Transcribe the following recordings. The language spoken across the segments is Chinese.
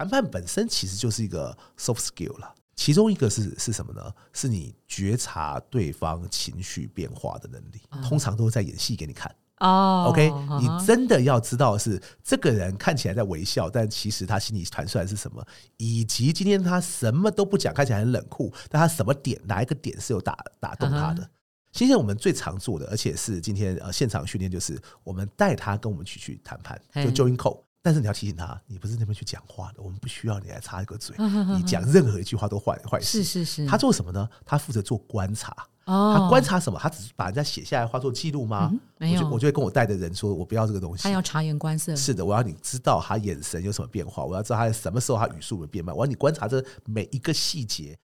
谈判本身其实就是一个 soft skill 了，其中一个是是什么呢？是你觉察对方情绪变化的能力，通常都是在演戏给你看。哦 OK，你真的要知道是这个人看起来在微笑，但其实他心里传出来是什么，以及今天他什么都不讲，看起来很冷酷，但他什么点哪一个点是有打打动他的。现在我们最常做的，而且是今天呃现场训练，就是我们带他跟我们去去谈判，就 join call。但是你要提醒他，你不是那边去讲话的，我们不需要你来插一个嘴，你讲任何一句话都坏坏事。是是是，他做什么呢？他负责做观察。哦，他观察什么？他只是把人家写下来，画做记录吗？没有，我就会跟我带的人说，我不要这个东西。他要察言观色。是的，我要你知道他眼神有什么变化，我要知道他什么时候他语速会变慢，我要你观察这每一个细节。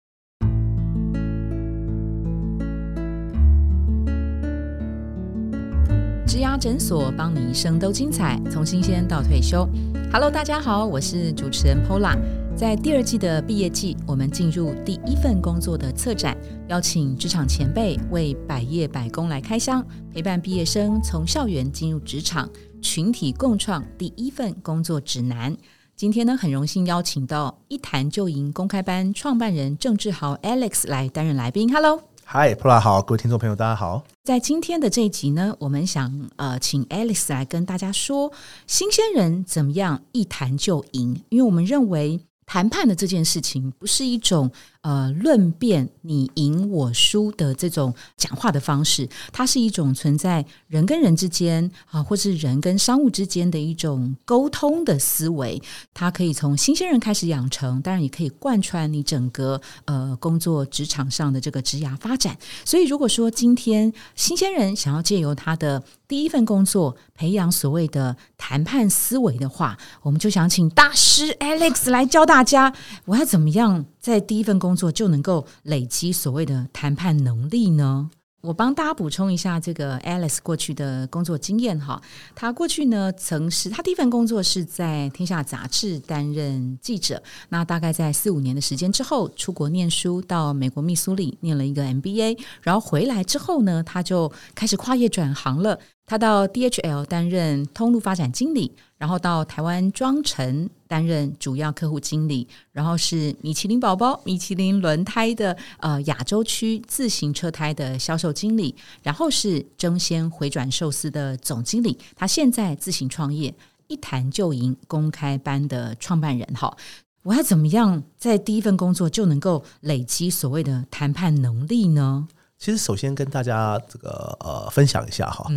植牙诊所，帮你一生都精彩，从新鲜到退休。Hello，大家好，我是主持人 Pola。在第二季的毕业季，我们进入第一份工作的策展，邀请职场前辈为百业百工来开箱，陪伴毕业生从校园进入职场，群体共创第一份工作指南。今天呢，很荣幸邀请到一谈就赢公开班创办人郑志豪 Alex 来担任来宾。Hello。嗨普拉好，各位听众朋友，大家好。在今天的这一集呢，我们想呃，请 Alice 来跟大家说，新鲜人怎么样一谈就赢？因为我们认为谈判的这件事情不是一种。呃，论辩你赢我输的这种讲话的方式，它是一种存在人跟人之间啊，或是人跟商务之间的一种沟通的思维。它可以从新鲜人开始养成，当然也可以贯穿你整个呃工作职场上的这个职涯发展。所以，如果说今天新鲜人想要借由他的第一份工作培养所谓的谈判思维的话，我们就想请大师 Alex 来教大家，我要怎么样在第一份工作就能够累积所谓的谈判能力呢？我帮大家补充一下这个 Alice 过去的工作经验哈。他过去呢曾是他第一份工作是在天下杂志担任记者，那大概在四五年的时间之后出国念书，到美国密苏里念了一个 MBA，然后回来之后呢，他就开始跨业转行了。他到 DHL 担任通路发展经理，然后到台湾庄臣担任主要客户经理，然后是米其林宝宝、米其林轮胎的呃亚洲区自行车胎的销售经理，然后是争先回转寿司的总经理。他现在自行创业，一谈就赢公开班的创办人。哈，我要怎么样在第一份工作就能够累积所谓的谈判能力呢？其实，首先跟大家这个呃分享一下哈。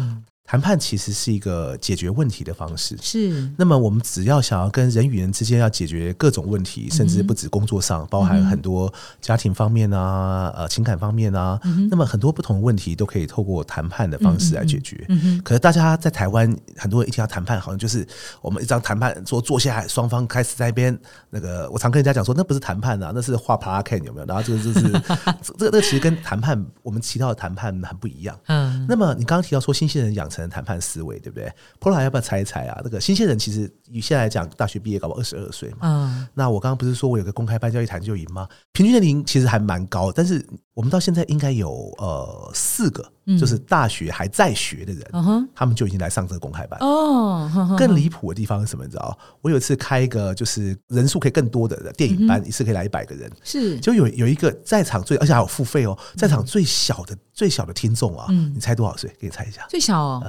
谈判其实是一个解决问题的方式。是。那么我们只要想要跟人与人之间要解决各种问题，甚至不止工作上，包含很多家庭方面啊、呃情感方面啊，那么很多不同的问题都可以透过谈判的方式来解决。可是大家在台湾，很多人一听到谈判，好像就是我们一张谈判桌坐下来，双方开始在一边那个，我常跟人家讲说，那不是谈判啊，那是画 p a K 有没有？然后这个就是 这个这个其实跟谈判我们提到的谈判很不一样。嗯。那么你刚刚提到说新西人养成。成谈判思维，对不对？Pola 要不要猜一猜啊？那个新鲜人其实以现在来讲，大学毕业搞不二十二岁嘛。嗯，那我刚刚不是说我有个公开班叫一谈就赢吗？平均年龄其实还蛮高，但是我们到现在应该有呃四个，就是大学还在学的人，他们就已经来上这个公开班哦。更离谱的地方是什么？你知道？我有一次开一个就是人数可以更多的电影班，一次可以来一百个人，是就有有一个在场最而且还有付费哦，在场最小的最小的听众啊，你猜多少岁？给你猜一下，最小哦。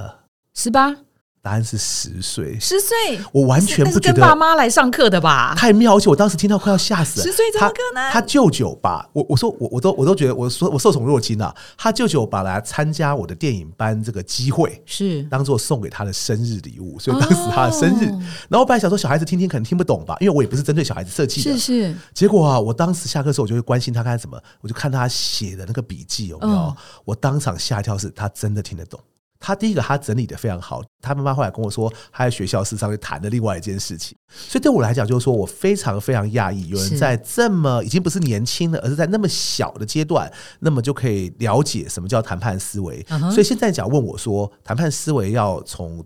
十八，答案是十岁。十岁，我完全不觉得爸妈来上课的吧？太妙，而且我当时听到快要吓死了。十岁怎么可能？他舅舅把我，我说我我都我都觉得我说我受宠若惊啊。他舅舅把来参加我的电影班这个机会是当做送给他的生日礼物，所以当时他的生日。然后我本来想说小孩子听听可能听不懂吧，因为我也不是针对小孩子设计的。是是。结果啊，我当时下课时候我就会关心他看什么，我就看他写的那个笔记有没有。我当场吓一跳，是他真的听得懂。他第一个，他整理的非常好。他妈妈后来跟我说，他在学校是上面谈的另外一件事情。所以对我来讲，就是说我非常非常讶异，有人在这么已经不是年轻了，而是在那么小的阶段，那么就可以了解什么叫谈判思维。所以现在讲问我说，谈判思维要从。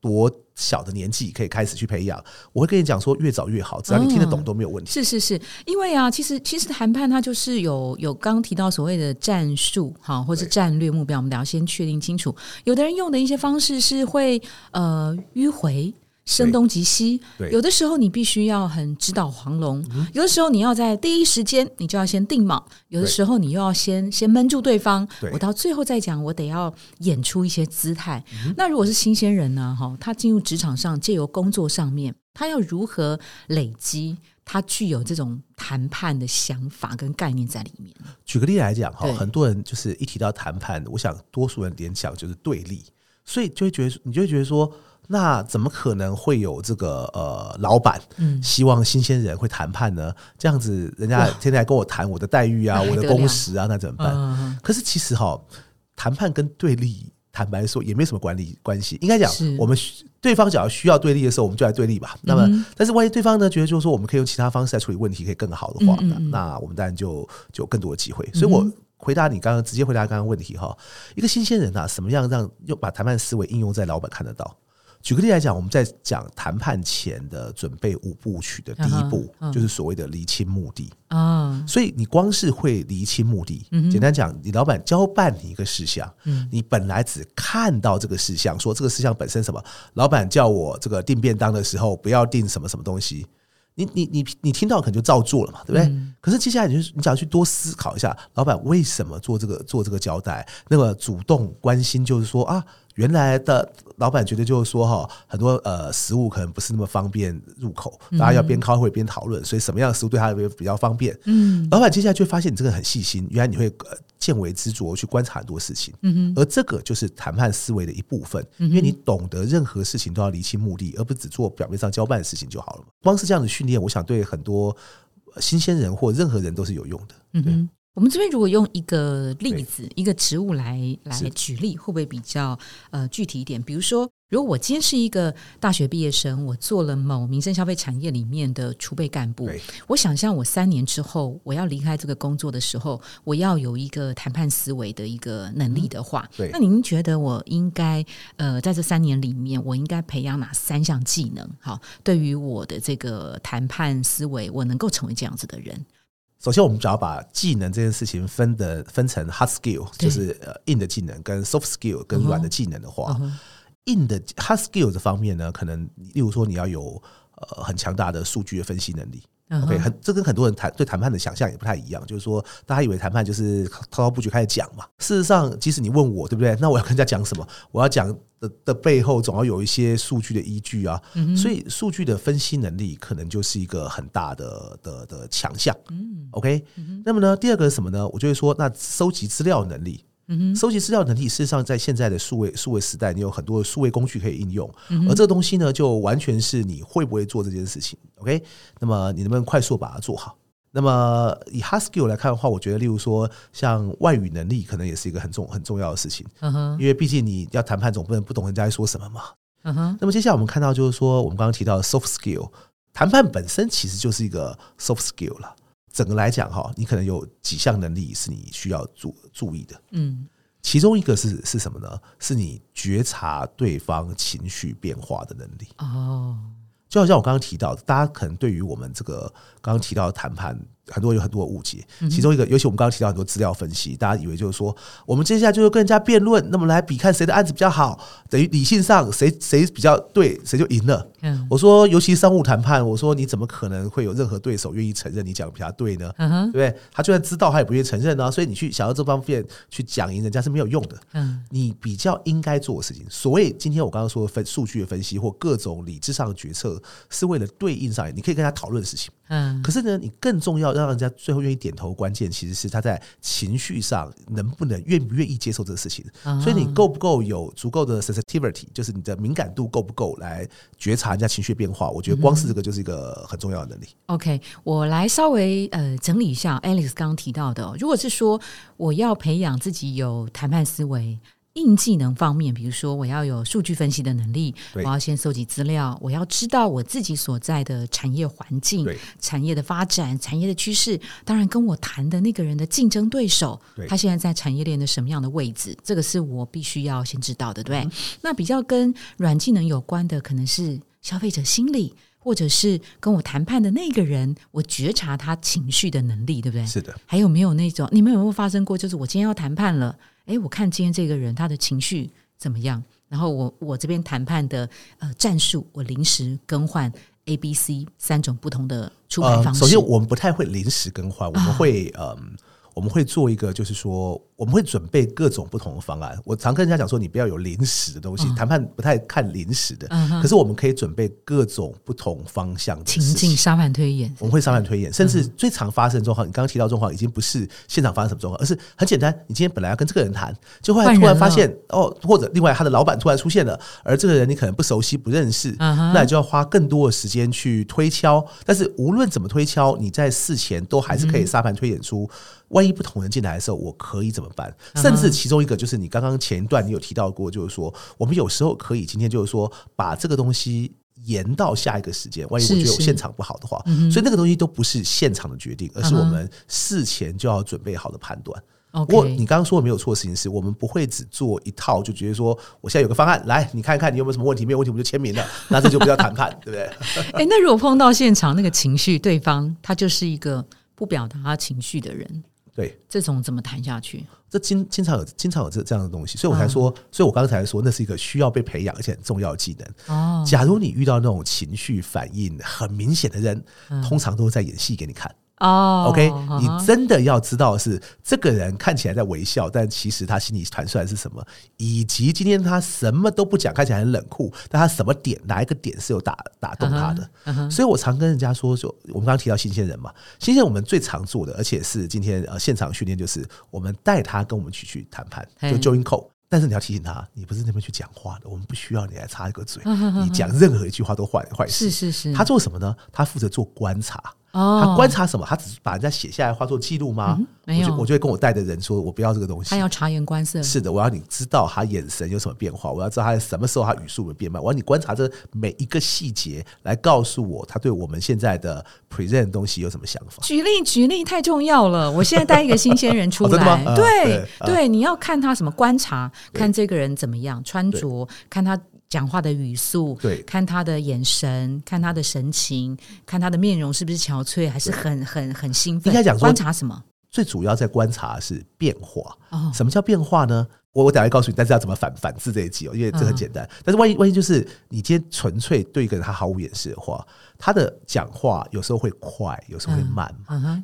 多小的年纪可以开始去培养？我会跟你讲说，越早越好，只要你听得懂都没有问题。是是是，因为啊，其实其实谈判它就是有有刚提到所谓的战术哈，或是战略目标，我们得要先确定清楚。有的人用的一些方式是会呃迂回。声东击西。有的时候你必须要很直捣黄龙，有的时候你要在第一时间你就要先定锚，有的对时候你又要先先闷住对方对。我到最后再讲，我得要演出一些姿态。嗯那如果是新鲜人呢？哈，他进入职场上，借由工作上面，他要如何累积？他具有这种谈判的想法跟概念在里面。举个例来讲哈，很多人就是一提到谈判，我想多数人联想就是对立，所以就会觉得你就会觉得说，那怎么可能会有这个呃老板嗯希望新鲜人会谈判呢？这样子人家天天来跟我谈我的待遇啊，我的工时啊，那怎么办？嗯，可是其实哈，谈判跟对立，坦白说也没什么管理关系。应该讲，我们需对方只要需要对立的时候，我们就来对立吧。那么，但是万一对方呢觉得就是说我们可以用其他方式来处理问题，可以更好的话，那那我们当然就就有更多的机会。所以我回答你刚刚直接回答刚刚问题哈，一个新鲜人啊，什么样让又把谈判思维应用在老板看得到？举个例来讲，我们在讲谈判前的准备五部曲的第一步，就是所谓的厘清目的。啊，所以你光是会厘清目的，简单讲，你老板交办你一个事项，你本来只看到这个事项，说这个事项本身什么，老板叫我这个订便当的时候不要订什么什么东西，你你你你听到可能就照做了嘛，对不对？可是接下来你就你只要去多思考一下，老板为什么做这个做这个交代，那么主动关心就是说啊。原来的老板觉得就是说哈，很多呃食物可能不是那么方便入口，大家要边开会边讨论，所以什么样的食物对他比较方便？嗯，老板接下来就会发现你这个很细心，原来你会呃见微知著去观察很多事情，嗯而这个就是谈判思维的一部分，因为你懂得任何事情都要厘清目的，而不只做表面上交办的事情就好了。光是这样的训练，我想对很多呃新鲜人或任何人都是有用的。嗯哼，我们这边如果用一个例子、一个植物来来举例，会不会比较呃具体一点？比如说，如果我今天是一个大学毕业生，我做了某民生消费产业里面的储备干部，我想象我三年之后我要离开这个工作的时候，我要有一个谈判思维的一个能力的话，对那您觉得我应该呃在这三年里面，我应该培养哪三项技能？好，对于我的这个谈判思维，我能够成为这样子的人。首先，我们只要把技能这件事情分的分成 hard skill，就是呃硬的技能，跟 soft skill 跟软的技能的话，嗯硬的 hard skill 这方面呢，可能例如说你要有呃很强大的数据的分析能力。嗯 OK，很这跟很多人谈对谈判的想象也不太一样，就是说大家以为谈判就是滔滔不绝开始讲嘛。事实上，即使你问我对不对，那我要跟人家讲什么？我要讲的的背后总要有一些数据的依据啊。所以数据的分析能力可能就是一个很大的的的强项。嗯 OK，、那么呢，第二个是什么呢？我就会说，那收集资料能力。收集资料能力，事实上在现在的数位数位时代，你有很多的数位工具可以应用，而这个东西呢，就完全是你会不会做这件事情。OK，那么你能不能快速把它做好？那么以 hard skill 来看的话，我觉得，例如说像外语能力，可能也是一个很重很重要的事情，嗯哼，因为毕竟你要谈判，总不能不懂人家在说什么嘛。嗯哼，那么接下来我们看到就是说，我们刚刚提到的 soft skill，谈判本身其实就是一个 soft skill 了。整个来讲哈，你可能有几项能力是你需要注注意的。嗯其中一个是是什么呢？是你觉察对方情绪变化的能力。哦，就好像我刚刚提到，大家可能对于我们这个刚刚提到的谈判，很多有很多误解。其中一个，尤其我们刚刚提到很多资料分析，大家以为就是说，我们接下来就是跟人家辩论，那么来比看谁的案子比较好，等于理性上谁谁比较对，谁就赢了。嗯我说，尤其商务谈判，我说你怎么可能会有任何对手愿意承认你讲的比他对呢？嗯哼，对不对？他就算知道，他也不愿意承认啊。所以你去想要这方面去讲赢人家是没有用的。嗯你比较应该做的事情，所谓今天我刚刚说的分数据的分析或各种理智上的决策，是为了对应上来，你可以跟他讨论的事情。嗯可是呢，你更重要让人家最后愿意点头，关键其实是他在情绪上能不能愿不愿意接受这个事情。啊所以你够不够有足够的 sensitivity，就是你的敏感度够不够来觉察人家情绪变化？我觉得光是这个就是一个很重要的能力。OK，我来稍微呃整理一下 Alex 刚刚提到的哦、如果是说我要培养自己有谈判思维。硬技能方面，比如说我要有数据分析的能力，我要先搜集资料，我要知道我自己所在的产业环境、产业的发展、产业的趋势，当然跟我谈的那个人的竞争对手对，他现在在产业链的什么样的位置，这个是我必须要先知道的，对不对？那比较跟软技能有关的，可能是消费者心理，或者是跟我谈判的那个人，我觉察他情绪的能力，对不对？是的，还有没有那种你们有没有发生过？就是我今天要谈判了，诶，我看今天这个人他的情绪怎么样？然后我我这边谈判的呃战术，我临时更换 A、B、C 三种不同的出牌方式。首先，我们不太会临时更换，我们会嗯。我们会做一个，就是说，我们会准备各种不同的方案。我常跟人家讲说，你不要有临时的东西，谈判不太看临时的。可是我们可以准备各种不同方向的情境沙盘推演。我们会沙盘推演，甚至最常发生状况，你刚刚提到状况，已经不是现场发生什么状况，而是很简单。你今天本来要跟这个人谈，就后来突然发现哦，或者另外他的老板突然出现了，而这个人你可能不熟悉、不认识，那你就要花更多的时间去推敲。但是无论怎么推敲，你在事前都还是可以沙盘推演出。万一不同人进来的时候，我可以怎么办？甚至其中一个就是你刚刚前一段你有提到过，就是说我们有时候可以今天就是说把这个东西延到下一个时间。万一我觉得我现场不好的话，所以那个东西都不是现场的决定，而是我们事前就要准备好的判断。不过你刚刚说的没有错，事情是我们不会只做一套，就觉得说我现在有个方案，来你看一看你有没有什么问题，没有问题我们就签名了，那这就不叫谈判，对不对？哎，那如果碰到现场那个情绪，对方他就是一个不表达他情绪的人。对，这种怎么谈下去？这经经常有经常有这这样的东西，所以我才说，所以我刚才说，那是一个需要被培养而且很重要的技能。哦，假如你遇到那种情绪反应很明显的人，通常都是在演戏给你看。哦，OK，你真的要知道是这个人看起来在微笑，但其实他心里传出来是什么，以及今天他什么都不讲，看起来很冷酷，但他什么点哪一个点是有打打动他的。所以我常跟人家说，就我们刚刚提到新鲜人嘛，新鲜人我们最常做的，而且是今天呃现场训练，就是我们带他跟我们去去谈判，就 join call。但是你要提醒他，你不是那边去讲话的，我们不需要你来插一个嘴，你讲任何一句话都坏坏事。是是是，他做什么呢？他负责做观察。他观察什么？他只是把人家写下来画作记录吗？没有，我就会跟我带的人说，我不要这个东西。他要察言观色。是的，我要你知道他眼神有什么变化，我要知道他什么时候他语速会变慢。我要你观察这每一个细节，来告诉我他对我们现在的 present 东西有什么想法。举例举例太重要了。我现在带一个新鲜人出来，对对，你要看他什么观察，看这个人怎么样穿着，看他。讲话的语速，对，看他的眼神，看他的神情，看他的面容是不是憔悴，还是很很很兴奋？应该讲观察什么？最主要在观察是变化。哦，什么叫变化呢？我我等下告诉你，但是要怎么反反制这一集哦，因为这很简单。但是万一万一就是你今天纯粹对一个人他毫无掩饰的话，他的讲话有时候会快，有时候会慢，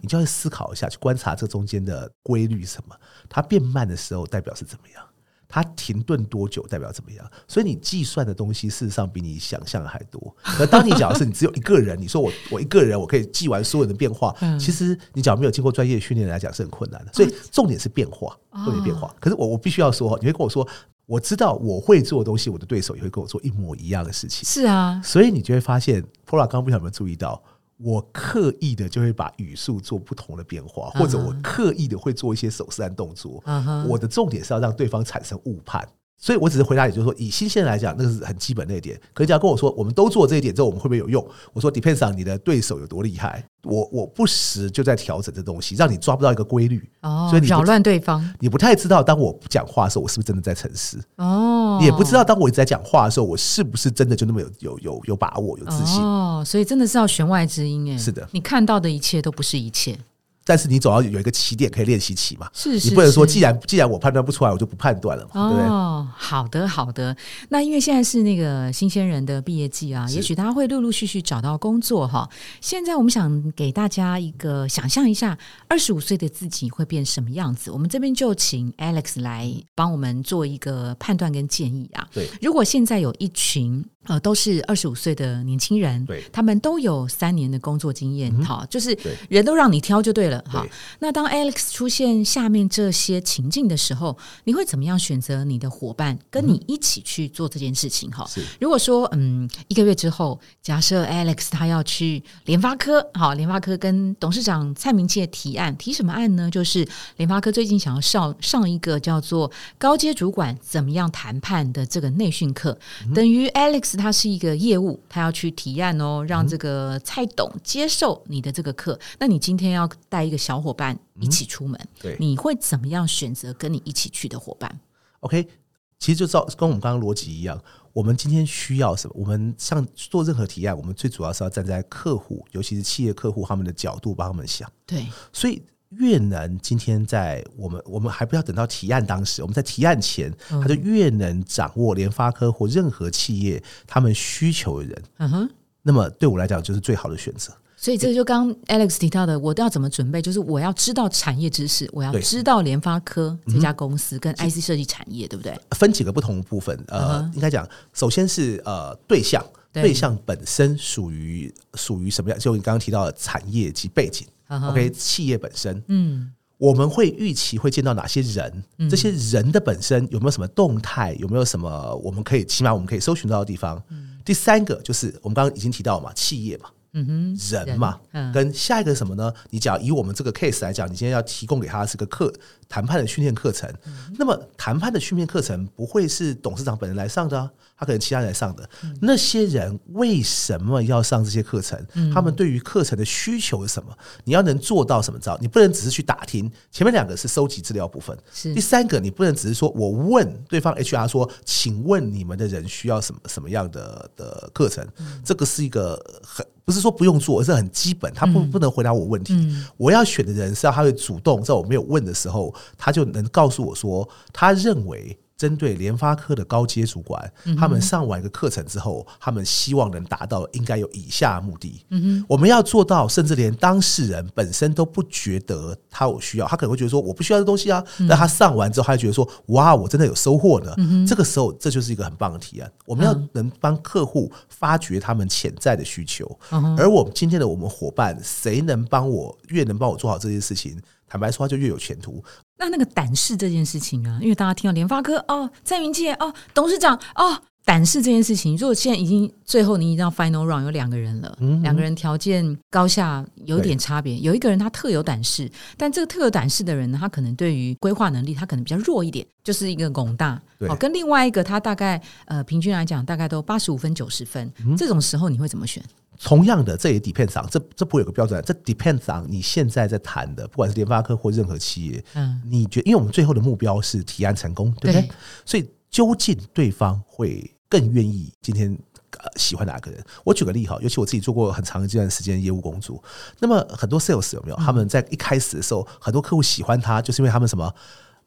你就要思考一下，去观察这中间的规律什么？他变慢的时候代表是怎么样？它停顿多久代表怎么样？所以你计算的东西事实上比你想象的还多。可当你讲的是你只有一个人，你说我 我一个人我可以记完所有的变化，其实你讲没有经过专业训练来讲是很困难的。所以重点是变化，重点变化。可是我我必须要说，你会跟我说，我知道我会做的东西，我的对手也会跟我做一模一样的事情。是啊，所以你就会发现，Pola 刚刚不晓得有没有注意到。我刻意的就会把语速做不同的变化，或者我刻意的会做一些手势和动作。我的重点是要让对方产生误判。所以我只是回答也，就是说，以新鲜来讲，那个是很基本那一点。可是，只要跟我说，我们都做这一点之后，我们会不会有用？我说，depends on 你的对手有多厉害。我我不时就在调整这东西，让你抓不到一个规律。哦，所以你扰乱对方，你不太知道，当我不讲话的时候，我是不是真的在沉思？哦，你也不知道，当我一直在讲话的时候，我是不是真的就那么有有有有把握、有自信？哦，所以真的是要弦外之音，哎，是的，你看到的一切都不是一切。但是你总要有一个起点可以练习起嘛？是，是你不能说既然既然我判断不出来，我就不判断了嘛？对不对？哦，好的好的。那因为现在是那个新鲜人的毕业季啊，也许大家会陆陆续续找到工作哈。现在我们想给大家一个想象一下，二十五岁的自己会变什么样子？我们这边就请 Alex 来帮我们做一个判断跟建议啊。对，如果现在有一群。呃，都是二十五岁的年轻人，对，他们都有三年的工作经验，哈，就是人都让你挑就对了，哈。那当 Alex 出现下面这些情境的时候，你会怎么样选择你的伙伴跟你一起去做这件事情？哈，如果说嗯，一个月之后，假设 Alex 他要去联发科，好，联发科跟董事长蔡明介提案，提什么案呢？就是联发科最近想要上上一个叫做高阶主管怎么样谈判的这个内训课，等于 Alex。他是一个业务，他要去提案哦，让这个蔡董接受你的这个课。那你今天要带一个小伙伴一起出门，对，你会怎么样选择跟你一起去的伙伴？OK，其实就照跟我们刚刚逻辑一样，我们今天需要什么？我们像做任何提案，我们最主要是要站在客户，尤其是企业客户他们的角度帮他们想。对，所以越能今天在我们我们还不要等到提案当时，我们在提案前，他就越能掌握联发科或任何企业他们需求的人，嗯哼。那么对我来讲就是最好的选择。所以这就刚 Alex 提到的，我都要怎么准备？就是我要知道产业知识，我要知道联发科这家公司跟 IC 设计产业，对不对？分几个不同的部分，呃应该讲，首先是呃对象，对对象本身属于属于什么样？就你刚刚提到的产业及背景、嗯哼 o k 企业本身，嗯我们会预期会见到哪些人？这些人的本身有没有什么动态？有没有什么我们可以起码我们可以搜寻到的地方？第三个就是我们刚刚已经提到嘛，企业嘛，嗯哼，人嘛，嗯。跟下一个什么呢？你讲以我们这个 case 来讲，你今天要提供给他是个课谈判的训练课程，那么谈判的训练课程不会是董事长本人来上的、啊，他可能其他人来上的。那些人为什么要上这些课程？他们对于课程的需求是什么？你要能做到什么招？你不能只是去打听。前面两个是收集资料部分，是第三个，你不能只是说我问对方 HR 说，请问你们的人需要什么什么样的的课程？这个是一个很不是说不用做，而是很基本，他不不能回答我问题。我要选的人是要他会主动，在我没有问的时候，他就能告诉我说，他认为。针对联发科的高阶主管，他们上完一个课程之后，他们希望能达到应该有以下目的。我们要做到，甚至连当事人本身都不觉得他有需要，他可能会觉得说我不需要这东西啊。但他上完之后，他就觉得说哇，我真的有收获呢。这个时候，这就是一个很棒的提案。我们要能帮客户发掘他们潜在的需求，而我们今天的我们伙伴，谁能帮我越能帮我做好这件事情，坦白说，他就越有前途。那那个胆识这件事情啊，因为大家听到联发科哦，蔡明介哦，董事长哦，胆识这件事情，如果现在已经最后你已经到 final round 有两个人了，嗯两个人条件高下有点差别，有一个人他特有胆识，但这个特有胆识的人呢，他可能对于规划能力他可能比较弱一点，就是一个拱大。好哦，跟另外一个他大概呃平均来讲大概都八十五分九十分，嗯这种时候你会怎么选？同样的，这也 depends on 这这不会有个标准，这 depends on 你现在在谈的，不管是联发科或任何企业，嗯，你觉因为我们最后的目标是提案成功，对不对？对。所以究竟对方会更愿意今天。呃，喜欢哪个人？我举个例哈，尤其我自己做过很长一段时间业务工作，那么很多 sales 有没有？他们在一开始的时候，很多客户喜欢他，就是因为他们什么？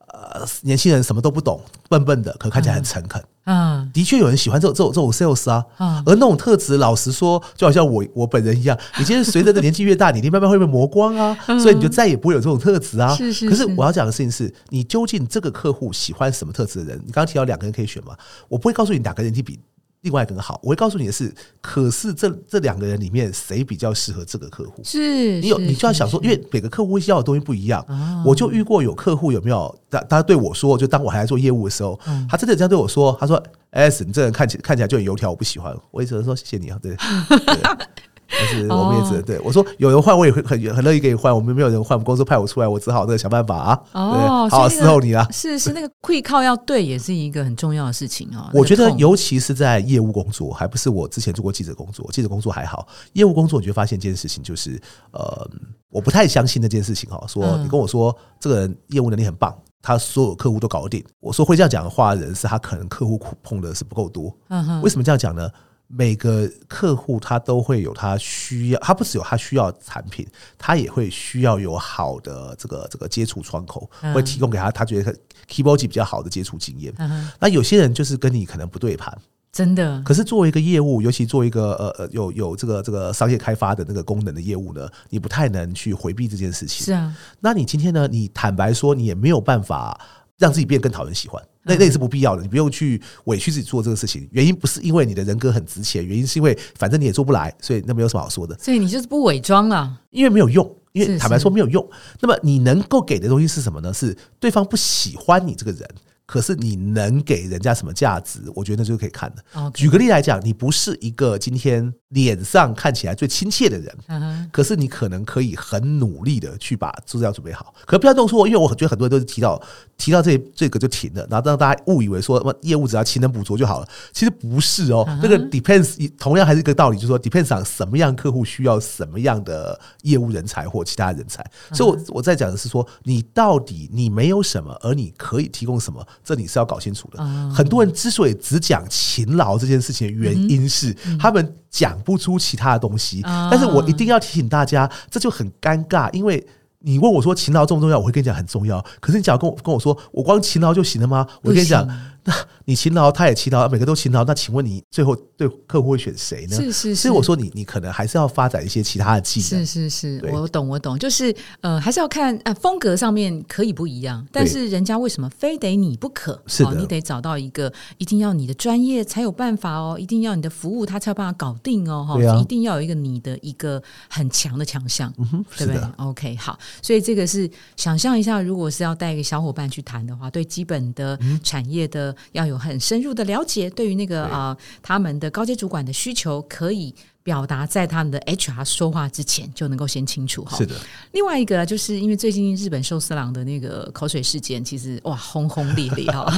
呃，年轻人什么都不懂，笨笨的，可看起来很诚恳。嗯的确有人喜欢这种这种这种 sales 啊，嗯而那种特质，老实说，就好像我我本人一样，你今天随着的年纪越大，你慢慢会被磨光啊，所以你就再也不会有这种特质啊。是是可是是我要讲的事情是，你究竟这个客户喜欢什么特质的人？你刚刚提到两个人可以选嘛，我不会告诉你哪个人体比另外一个人好，我会告诉你的是，可是这这两个人里面谁比较适合这个客户？是，你有你就要想说，因为每个客户要的东西不一样，我就遇过有客户有没有他他对我说，就当我还在做业务的时候，他真的这样对我说，他说：“S，你这人看起看起来就很油条，我不喜欢。”我也只能说谢谢你啊，对。对 但是我们也只能对我说，有人换我也会很很乐意给你换，我们没有人换，我们公司派我出来，我只好那个想办法啊，哦对，好伺候你啊。是是那个会靠要对，也是一个很重要的事情哦。我觉得尤其是在业务工作，还不是我之前做过记者工作，记者工作还好，业务工作你就发现一件事情，就是呃，我不太相信那件事情哈，说嗯你跟我说这个人业务能力很棒，他所有客户都搞得定，我说会这样讲的话的人是他可能客户碰的是不够多，嗯哼为什么这样讲呢？每个客户他都会有他需要，他不只有他需要产品，他也会需要有好的这个这个接触窗口，嗯会提供给他他觉得 keyboard 比较好的接触经验。嗯那有些人就是跟你可能不对盘，真的可是作为一个业务，尤其作为一个呃呃有有这个这个商业开发的那个功能的业务呢，你不太能去回避这件事情。是啊，那你今天呢？你坦白说，你也没有办法让自己变得更讨人喜欢，那那也是不必要的。你不用去委屈自己做这个事情。原因不是因为你的人格很值钱，原因是因为反正你也做不来，所以那没有什么好说的，所以你就是不伪装了。因为没有用。因为坦白说没有用。那么你能够给的东西是什么呢？是对方不喜欢你这个人。可是你能给人家什么价值？我觉得那就是可以看的。举个例来讲，你不是一个今天脸上看起来最亲切的人，嗯，可是你可能可以很努力的去把资料准备好，可不要弄错，因为我觉得很多人都是提到提到这这个就停了，然后让大家误以为说业务只要勤能补拙就好了，其实不是哦。那个 depends 同样还是一个道理，就是说 depends on 什么样客户需要什么样的业务人才或其他人才。所以我我在讲的是说，你到底你没有什么，而你可以提供什么，这你是要搞清楚的。很多人之所以只讲勤劳这件事情的原因是，他们讲不出其他的东西。但是我一定要提醒大家，这就很尴尬，因为你问我说勤劳重不重要，我会跟你讲很重要。可是你只要跟我跟我说，我光勤劳就行了吗？我跟你讲，那你勤劳，他也勤劳，每个都勤劳。那请问你最后对客户会选谁呢？是是，所以我说你你可能还是要发展一些其他的技能。是是是，我懂我懂，就是呃，还是要看呃风格上面可以不一样，但是人家为什么非得你不可？是的，你得找到一个一定要你的专业才有办法哦，一定要你的服务他才有办法搞定哦，哈，一定要有一个你的一个很强的强项，对不对？OK，好。所以这个是想象一下，如果是要带一个小伙伴去谈的话，对基本的产业的要有很深入的了解，对于那个啊他们的高阶主管的需求，可以表达在他们的 HR 说话之前就能够先清楚哈。是的。另外一个就是因为最近日本寿司郎的那个口水事件，其实哇轰轰烈烈哈。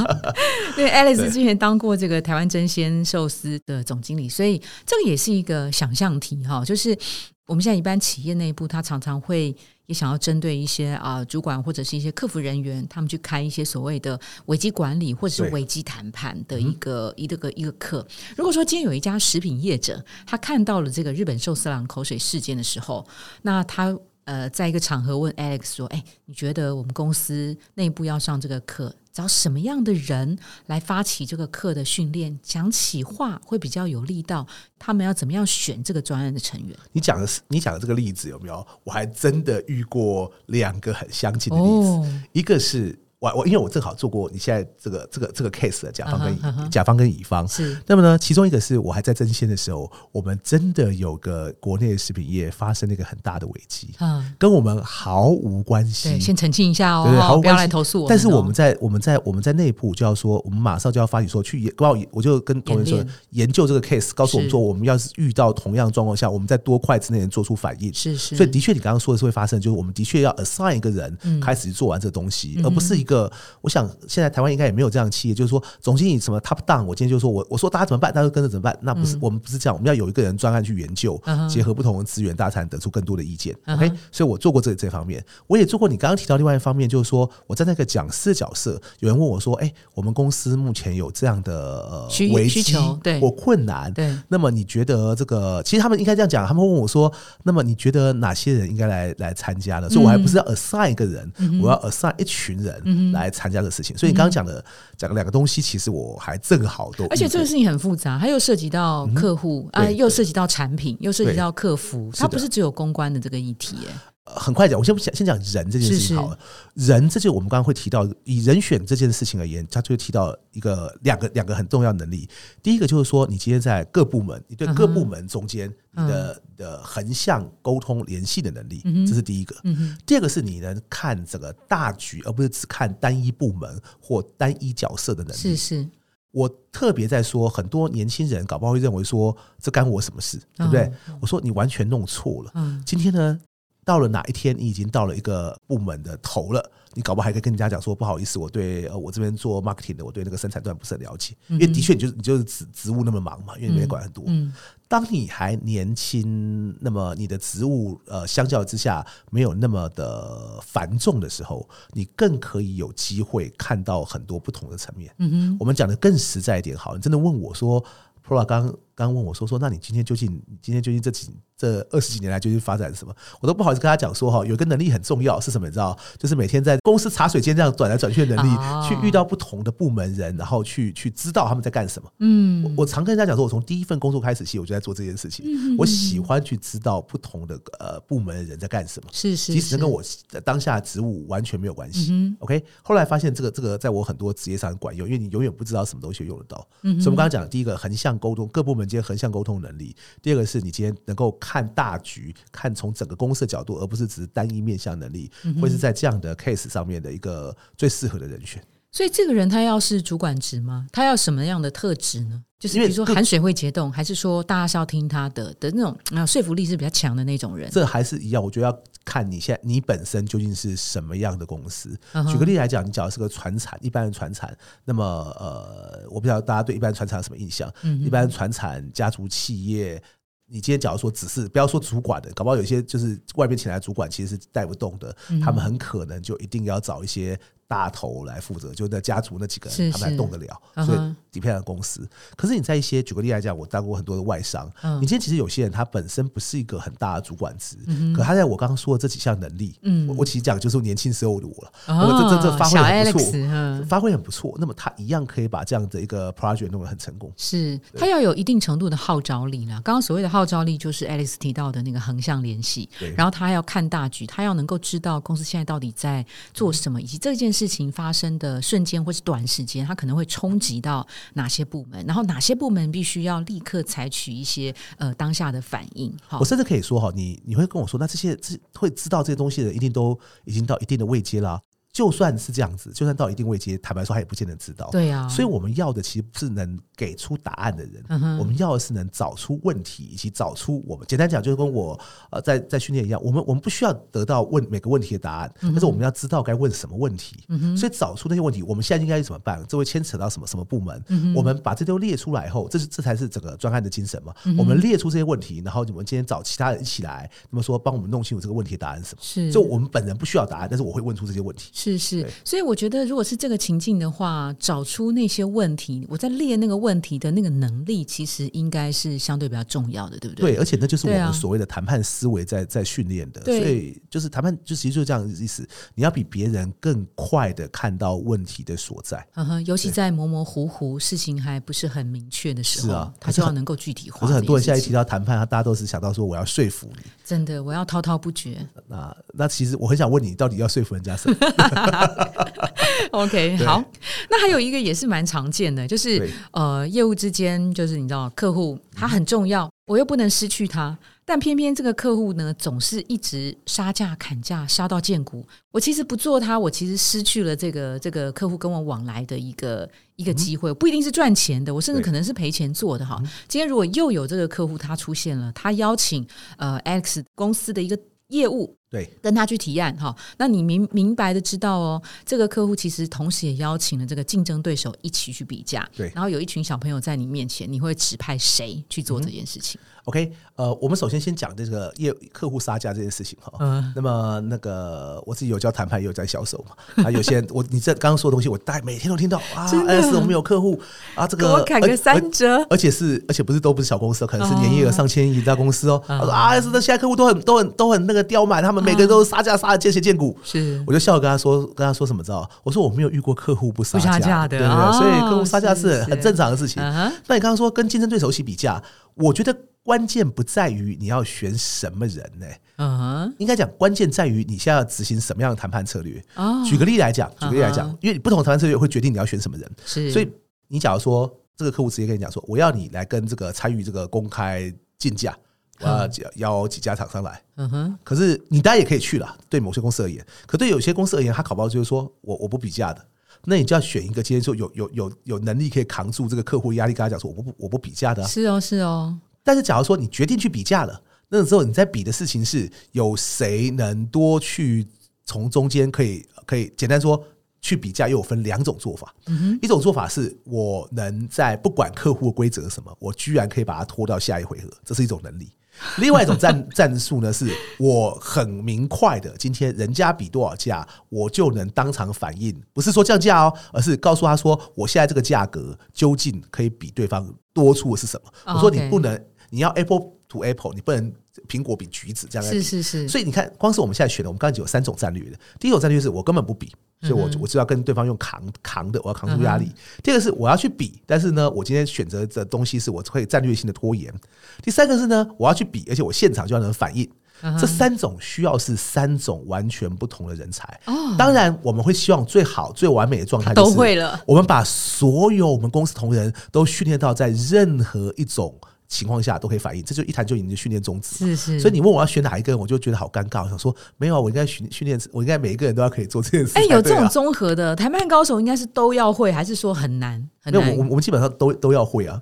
因为 Alice 之前当过这个台湾真鲜寿司的总经理，所以这个也是一个想象题哈。就是我们现在一般企业内部，他常常会。也想要针对一些啊主管或者是一些客服人员，他们去开一些所谓的危机管理或者是危机谈判的一个一个一个课。如果说今天有一家食品业者，他看到了这个日本寿司郎口水事件的时候，那他。呃，在一个场合问 Alex 说：“哎，你觉得我们公司内部要上这个课，找什么样的人来发起这个课的训练？讲起话会比较有力道。他们要怎么样选这个专案的成员？”你讲的是你讲的这个例子有没有？我还真的遇过两个很相近的例子，一个是。我我因为我正好做过你现在这个这个这个 case 的甲方跟乙甲方跟乙方是那么呢，其中一个是我还在争先的时候，我们真的有个国内的食品业发生了一个很大的危机，嗯，跟我们毫无关系。先澄清一下哦，毫无不要来投诉我。但是我们在我们在我们在内部就要说，我们马上就要发起说去研，我我就跟同仁说研究这个 case，告诉我们说，我们要是遇到同样状况下，我们在多快之内能做出反应。是是，所以的确你刚刚说的是会发生，就是我们的确要 assign 一个人开始做完这个东西，而不是一个我想。现在台湾应该也没有这样的企业，就是说总经理什么 top down，我今天就说我我说大家怎么办，大家跟着怎么办？那不是我们不是这样，我们要有一个人专案去研究，结合不同的资源，大家才能得出更多的意见。OK，所以我做过这这方面，我也做过你刚刚提到另外一方面，就是说我站在那个讲师角色，有人问我说：“哎，我们公司目前有这样的呃危机或困难，对，那么你觉得这个？其实他们应该这样讲，他们问我说：那么你觉得哪些人应该来来参加呢？所以我还不是要 assign 一个人，我要 assign 一群人来参加的事情。所以你刚刚讲的。讲两个东西，其实我还正好都，而且这个事情很复杂，它又涉及到客户啊，又涉及到产品，又涉及到客服，它不是只有公关的这个议题。很快讲，我先讲先讲人这件事情好了。人，这就我们刚刚会提到，以人选这件事情而言，他就会提到一个两个两个很重要能力。第一个就是说，你今天在各部门，你对各部门中间你的的横向沟通联系的能力，这是第一个。第二个是你能看整个大局，而不是只看单一部门或单一角色的能力。是是，我特别在说，很多年轻人搞不好会认为说，这干我什么事，对不对？我说你完全弄错了。嗯，今天呢？到了哪一天，你已经到了一个部门的头了，你搞不好还可以跟人家讲说，不好意思，我对呃我这边做 marketing 的，我对那个生产段不是很了解，因为的确你就是你就是职职务那么忙嘛，因为你没管很多。当你还年轻，那么你的职务呃相较之下没有那么的繁重的时候，你更可以有机会看到很多不同的层面。嗯哼，我们讲的更实在一点，好，你真的问我说，Pro 刚刚问我说说，那你今天究竟今天究竟这几？这二十几年来究竟发展什么，我都不好意思跟他讲说哈，有一个能力很重要是什么？你知道，就是每天在公司茶水间这样转来转去的能力，去遇到不同的部门人，然后去去知道他们在干什么。嗯，我常跟人家讲说，我从第一份工作开始，起我就在做这件事情。我喜欢去知道不同的呃部门的人在干什么，是是，即使跟我当下职务完全没有关系。OK，后来发现这个这个在我很多职业上管用，因为你永远不知道什么东西用得到。所以我们刚刚讲，第一个横向沟通，各部门间横向沟通能力；第二个是你今天能够看大局。看从整个公司的角度，而不是只是单一面向能力，会是在这样的 case 上面的一个最适合的人选。所以这个人他要是主管职吗？他要什么样的特质呢？就是比如说含水会结冻，还是说大家是要听他的的那种啊说服力是比较强的那种人？这还是一样，我觉得要看你现在你本身究竟是什么样的公司。举个例来讲，你讲的是个船产，一般的船产，那么呃，我不知道大家对一般船产有什么印象？一般船产家族企业。你今天假如说只是不要说主管的，搞不好有些就是外面请来的主管其实是带不动的，他们很可能就一定要找一些大头来负责，就那家族那几个是人他们还动得了，所以底片的公司。可是你在一些举个例来讲，我当过很多的外商，嗯你今天其实有些人他本身不是一个很大的主管职，可他在我刚刚说的这几项能力，嗯我我其实讲就是年轻时候的我了，哦那么这这这发挥很不错，嗯发挥很不错，那么他一样可以把这样的一个 project 弄得很成功。是他要有一定程度的号召力呢。刚刚所谓的号召力，就是 Alex 提到的那个横向联系对，然后他要看大局，他要能够知道公司现在到底在做什么，以及这件事事情发生的瞬间或是短时间，它可能会冲击到哪些部门，然后哪些部门必须要立刻采取一些呃当下的反应。我，甚至可以说哈，你你会跟我说，那这些这会知道这些东西的人，一定都已经到一定的位阶啦。就算是这样子，就算到一定位阶，坦白说，他也不见得知道。对啊，所以我们要的其实不是能给出答案的人，嗯哼我们要的是能找出问题，以及找出我们简单讲，就是跟我呃在在训练一样，我们我们不需要得到问每个问题的答案，但是我们要知道该问什么问题。嗯所以找出那些问题，我们现在应该怎么办？这会牵扯到什么什么部门？我们把这都列出来后，这是这才是整个专案的精神嘛。我们列出这些问题，然后我们今天找其他人一起来，那么说帮我们弄清楚这个问题的答案是什么。是就我们本人不需要答案，但是我会问出这些问题。是是是，所以我觉得，如果是这个情境的话，找出那些问题，我在列那个问题的那个能力，其实应该是相对比较重要的，对不对？对，而且那就是我们所谓的谈判思维在在训练的，所以就是谈判就其实就是这样的意思，你要比别人更快的看到问题的所在。嗯哼，尤其在模模糊糊、事情还不是很明确的时候，是啊他就要能够具体化。可是很多人现在一提到，到谈判，他大家都是想到说我要说服你。真的，我要滔滔不绝。那那其实我很想问你，到底要说服人家什么？OK，好，那还有一个也是蛮常见的，就是呃，业务之间就是你知道，客户他很重要，我又不能失去他，但偏偏这个客户呢，总是一直杀价砍价，杀到见骨。我其实不做他，我其实失去了这个这个客户跟我往来的一个一个机会，不一定是赚钱的，我甚至可能是赔钱做的哈。今天如果又有这个客户他出现了，他邀请呃 X 公司的一个业务对，跟他去提案哈，那你明明白的知道哦，这个客户其实同时也邀请了这个竞争对手一起去比价，对然后有一群小朋友在你面前，你会指派谁去做这件事情？OK，呃，我们首先先讲这个业客户杀价这件事情哈。嗯那么那个我自己有教谈判，也有在销售嘛。啊，有些人我你这刚刚说的东西，我大概每天都听到啊。真的哎，是我们有客户啊，这给个我砍个三折，而且是，而且不是都不是小公司哦，可能是年营业额上千亿的大公司哦。啊，是的，现在客户都很都很都很那个刁蛮，他们每个人都杀价杀的见血见骨。是我就笑着跟他说，跟他说什么知道？我说我没有遇过客户不杀价的对对哦对，所以客户杀价是是很正常的事情。那你刚刚说跟竞争对手一起比价，我觉得关键不在于你要选什么人呢、嗯哼，应该讲关键在于你现在要执行什么样的谈判策略。哦，举个例来讲，举个例来讲因为你不同的谈判策略会决定你要选什么人。是，所以你假如说这个客户直接跟你讲说，我要你来跟这个参与这个公开竞价，我要邀几家厂商来。嗯哼，可是你当然也可以去了，对某些公司而言，可对有些公司而言，他考不好就是说我我不比价的，那你就要选一个今天说有有有有能力可以扛住这个客户压力，跟他讲说我不我不比价的啊、是哦，是哦，但是假如说你决定去比价了，那时候你在比的事情是有谁能多去从中间可以可以简单说。去比价又有分两种做法，一种做法是我能在不管客户的规则是什么，我居然可以把它拖到下一回合，这是一种能力。另外一种战 战术呢，是我很明快的，今天人家比多少价，我就能当场反应，不是说降价哦，而是告诉他说，我现在这个价格究竟可以比对方多出的是什么。哦我说你不能，你要 Apple to Apple，你不能苹果比橘子这样。是是是，所以你看，光是我们现在选的，我们刚才有三种战略的。第一种战略是我根本不比，所以我我就要跟对方用扛扛的，我要扛住压力。第二个是我要去比，但是呢，我今天选择的东西是我会战略性的拖延。第三个是呢，我要去比，而且我现场就要能反应。这三种需要是三种完全不同的人才。哦当然，我们会希望最好、最完美的状态都就是会了。我们把所有我们公司同仁都训练到在任何一种情况下都可以反应，这就一谈就赢的训练宗旨。是是，所以你问我要选哪一个人，我就觉得好尴尬。我想说，没有啊，我应该训训练，我应该每一个人都要可以做这件事才哎。有这种综合的谈判高手，应该是都要会，还是说很难很难没有，我？我我们基本上都都要会啊。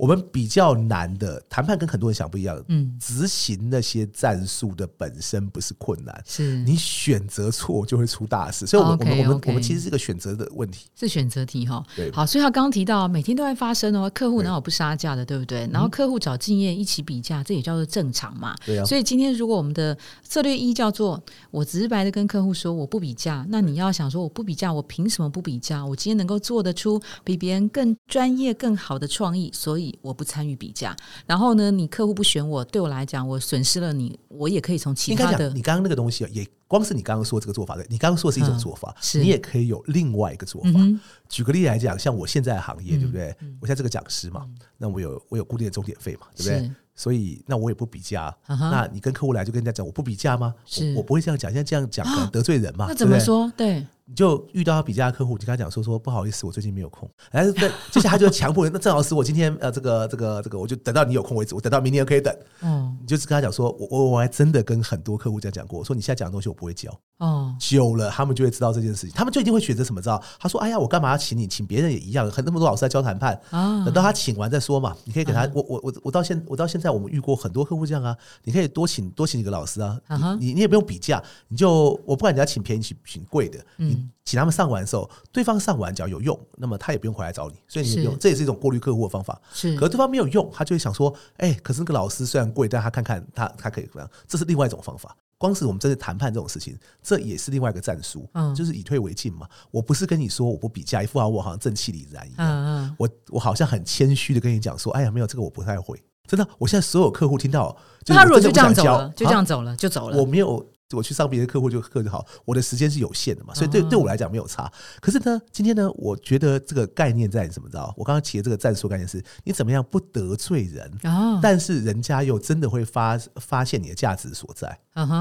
我们比较难的谈判跟很多人想不一样，嗯，执行那些战术的本身不是困难，是你选择错就会出大事。所以，我们我们我们我们其实是个选择的问题。是选择题哈对。好，所以他刚刚提到每天都在发生哦，客户哪有不杀价的，对不对？然后客户找经验一起比价，这也叫做正常嘛。对啊，所以今天如果我们的策略一叫做我直白的跟客户说我不比价，那你要想说我不比价，我凭什么不比价？我今天能够做得出比别人更专业、更好的创意，所以我不参与比价。然后呢，你客户不选我，对我来讲，我损失了你，我也可以从其他的讲，你刚刚那个东西也光是你刚刚说这个做法的，你刚刚说的是一种做法，嗯是你也可以有另外一个做法。嗯举个例来讲，像我现在的行业，嗯对不对？我现在这个讲师嘛，那我有我有固定的钟点费嘛，对不对？所以那我也不比价。那你跟客户来就跟人家讲我不比价吗？是我我不会这样讲，现在这样讲可能得罪人嘛。那怎么对对？说？对，你就遇到比价的客户，你跟他讲说说不好意思，我最近没有空。然后对，接下来他就强迫人，那郑老师，我今天呃这个这个这个，我就等到你有空为止，我等到明年可以等。嗯你就是跟他讲说，我我我还真的跟很多客户这样讲过，我说你现在讲的东西我不会教。哦，久了，他们就会知道这件事情，他们就一定会选择什么？知道？他说：“哎呀，我干嘛要请你？请别人也一样，很那么多老师在教谈判，啊等到他请完再说嘛。你可以给他，我我我我到现我到现在，我们遇过很多客户这样啊，你可以多请多请几个老师啊，你你你也不用比价，你就我不管你要请便宜请请贵的，你嗯请他们上完的时候，对方上完只要有用，那么他也不用回来找你，所以你也不用，这也是一种过滤客户的方法。是可是对方没有用，他就会想说，哎、可是那个老师虽然贵，但他看看他他可以怎么样，这是另外一种方法。光是我们真的谈判这种事情，这也是另外一个战术，嗯就是以退为进嘛。我不是跟你说我不比价，一副好我好像正气凛然一样，嗯嗯，我我好像很谦虚的跟你讲说，哎呀，没有这个我不太会。真的，我现在所有客户听到，就那他如果就这样走了，就这啊样走了，就走了。我没有，我去上别的客户就课就好，我的时间是有限的嘛，所以对哦对我来讲没有差。可是呢，今天呢，我觉得这个概念在你怎么着？我刚刚提的这个战术概念是，你怎么样不得罪人，哦，但是人家又真的会发发现你的价值所在。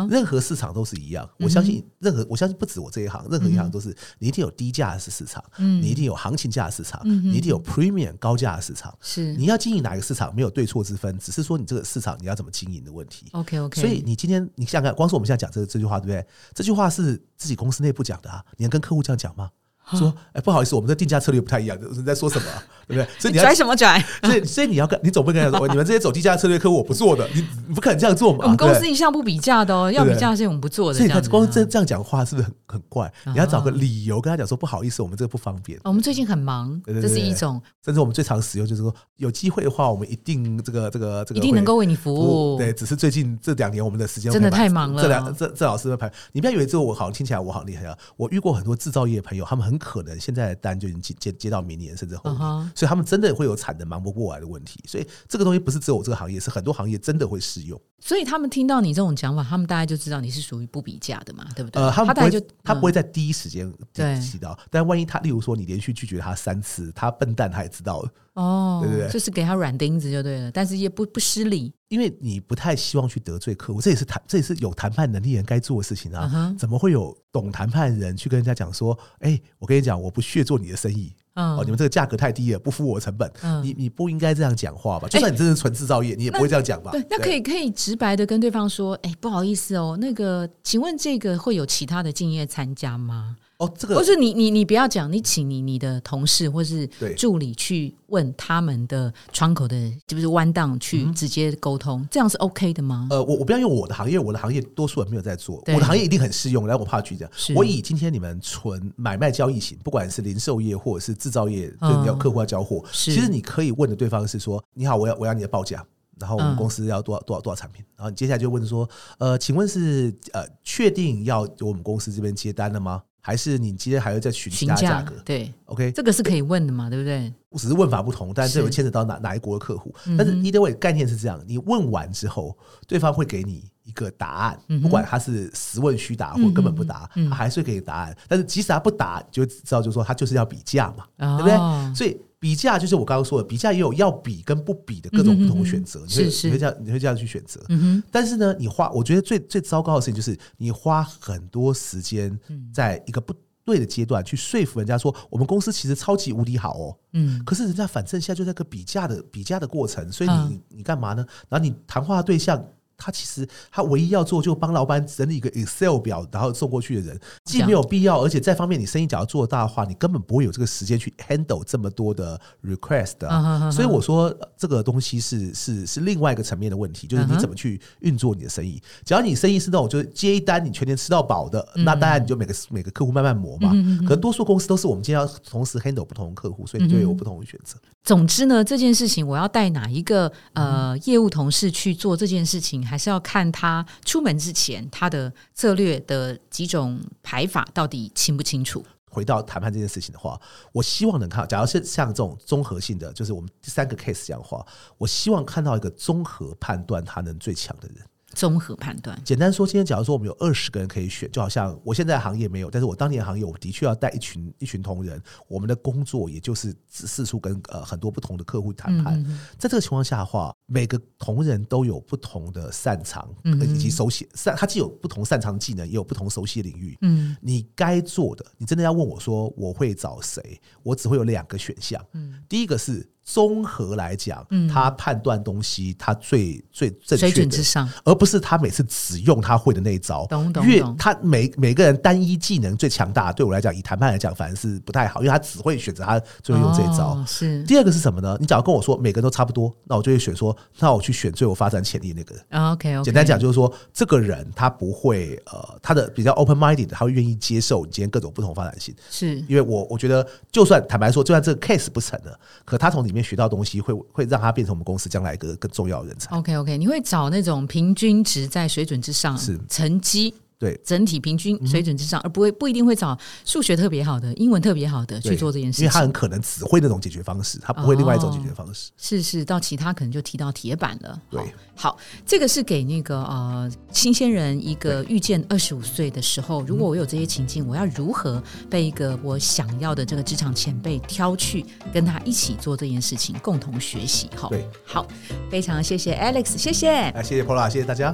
任何市场都是一样，我相信任何，我相信不止我这一行，任何一行都是你一定有低价的市场，嗯你一定有行情价的市场，嗯你一定有 premium 高价的市场。是你要经营哪个市场没有对错之分，只是说你这个市场你要怎么经营的问题。OK OK，所以你今天你想想看，光是我们现在讲这这句话，对不对？这句话是自己公司内部讲的啊，你能跟客户这样讲吗？说，哎，不好意思，我们的定价策略不太一样，你在说什么啊、对不对？所以你要拽什么拽？所以，所以你要跟你总不能跟他说，你们这些走低价策略客户我不做的，你你不可能这样做嘛？我们公司一向不比价的哦，要比价是我们不做的。所以他光这这样讲话是不是很很怪？啊你要找个理由跟他讲说，不好意思，我们这个不方便。我们最近很忙，这是一种甚至我们最常使用就是说，有机会的话，我们一定这个这个这个一定能够为你服务。对，只是最近这两年我们的时间真的太忙了这两这这老师的排，你不要以为这我好像听起来我好厉害啊！我遇过很多制造业朋友，他们很可能现在的单就已经接接接到明年甚至后年所以他们真的会有产能忙不过来的问题。所以这个东西不是只有我这个行业，是很多行业真的会适用。所以他们听到你这种讲法，他们大概就知道你是属于不比价的嘛，对不对？呃，他们不会大概就嗯他不会在第一时间对提到，但万一他例如说你连续拒绝他三次，他笨蛋他也知道了。哦，对对对就是给他软钉子就对了，但是也不不失礼。因为你不太希望去得罪客户，这也是谈，这也是有谈判能力人该做的事情啊。怎么会有懂谈判的人去跟人家讲说，哎、我跟你讲，我不屑做你的生意。嗯哦，你们这个价格太低了，不付我成本。嗯你你不应该这样讲话吧？就算你真的是纯制造业，你也不会这样讲吧？对，那可以可以直白的跟对方说，哎，不好意思哦，那个，请问这个会有其他的竞业参加吗？哦，这个或是你你你不要讲，你请你你的同事或是助理去问他们的窗口的，就是弯档去直接沟通，这样是 OK 的吗？呃，我我不要用我的行业，我的行业多数人没有在做，我的行业一定很适用。来，我怕去讲是，我以今天你们纯买卖交易型，不管是零售业或者是制造业，嗯就你要客户要交货，是其实你可以问的对方是说，你好，我要我要你的报价。然后我们嗯公司要多少多少多少产品，然后你接下来就问说，呃，请问是呃确定要由我们公司这边接单了吗？还是你今天还要再询其他价格对，？OK，这个是可以问的嘛，对不对？只是问法不同，但这是有牵扯到哪哪一国的客户。但是 either way 概念是这样：你问完之后，对方会给你一个答案，嗯不管他是实问虚答或根本不答，嗯嗯他还是会给你答案。但是即使他不答，你就知道就是说他就是要比价嘛，哦对不对？所以比价就是我刚刚说的，比价也有要比跟不比的各种不同的选择，你会你会这样你会这样去选择。嗯，但是呢，你花，我觉得最最糟糕的事情就是你花很多时间嗯在一个不对的阶段去说服人家说，我们公司其实超级无敌好哦。嗯，可是人家反正现在就在个比价的比价的过程，所以你、嗯你你干嘛呢？然后你谈话的对象他其实他唯一要做就帮老板整理一个 Excel 表，然后送过去的人，既没有必要，而且在方面你生意只要做大的话，你根本不会有这个时间去 handle 这么多的 request 的。所以我说这个东西是是是另外一个层面的问题，就是你怎么去运作你的生意。只要你生意是那种就是接一单你全年吃到饱的，那当然你就每个每个客户慢慢磨嘛。可能多数公司都是我们今天要同时 handle 不同的客户，所以你就有不同的选择。总之呢，这件事情我要带哪一个呃业务同事去做这件事情，还是要看他出门之前他的策略的几种排法到底清不清楚。回到谈判这件事情的话，我希望能看，假如是像这种综合性的，就是我们第三个 case 这样的话，我希望看到一个综合判断他能最强的人。综合判断，简单说，今天假如说我们有二十个人可以选，就好像我现在行业没有，但是我当年行业我的确要带一群一群同仁，我们的工作也就是四处跟呃很多不同的客户谈判。在这个情况下的话，每个同仁都有不同的擅长以及熟悉擅，他既有不同擅长技能，也有不同熟悉的领域。嗯，你该做的，你真的要问我说我会找谁？我只会有两个选项。嗯，第一个是。综合来讲，他判断东西，他最最正确的，而不是他每次只用他会的那一招。懂懂越他每每个人单一技能最强大，对我来讲，以谈判来讲，反而是不太好，因为他只会选择他最后用这一招。是第二个是什么呢？你只要跟我说每个人都差不多，那我就会选说，那我去选最有发展潜力那个人。OK，简单讲就是说，这个人他不会呃，他的比较 open minded，他会愿意接受你今天各种不同发展性。是因为我我觉得，就算坦白说，就算这个 case 不成了，可他从里面。学到东西会会让他变成我们公司将来一个更重要的人才。OK OK，你会找那种平均值在水准之上，是成绩。对整体平均水准之上，而不会不一定会找数学特别好的、英文特别好的去做这件事情，因为他很可能只会那种解决方式，他不会另外一种解决方式。是是，到其他可能就提到铁板了。对，好，这个是给那个呃新鲜人一个遇见二十五岁的时候，如果我有这些情境，我要如何被一个我想要的这个职场前辈挑去跟他一起做这件事情，共同学习。哈，对，好，非常谢谢 Alex，谢谢，哎，谢谢 Pola，谢谢大家。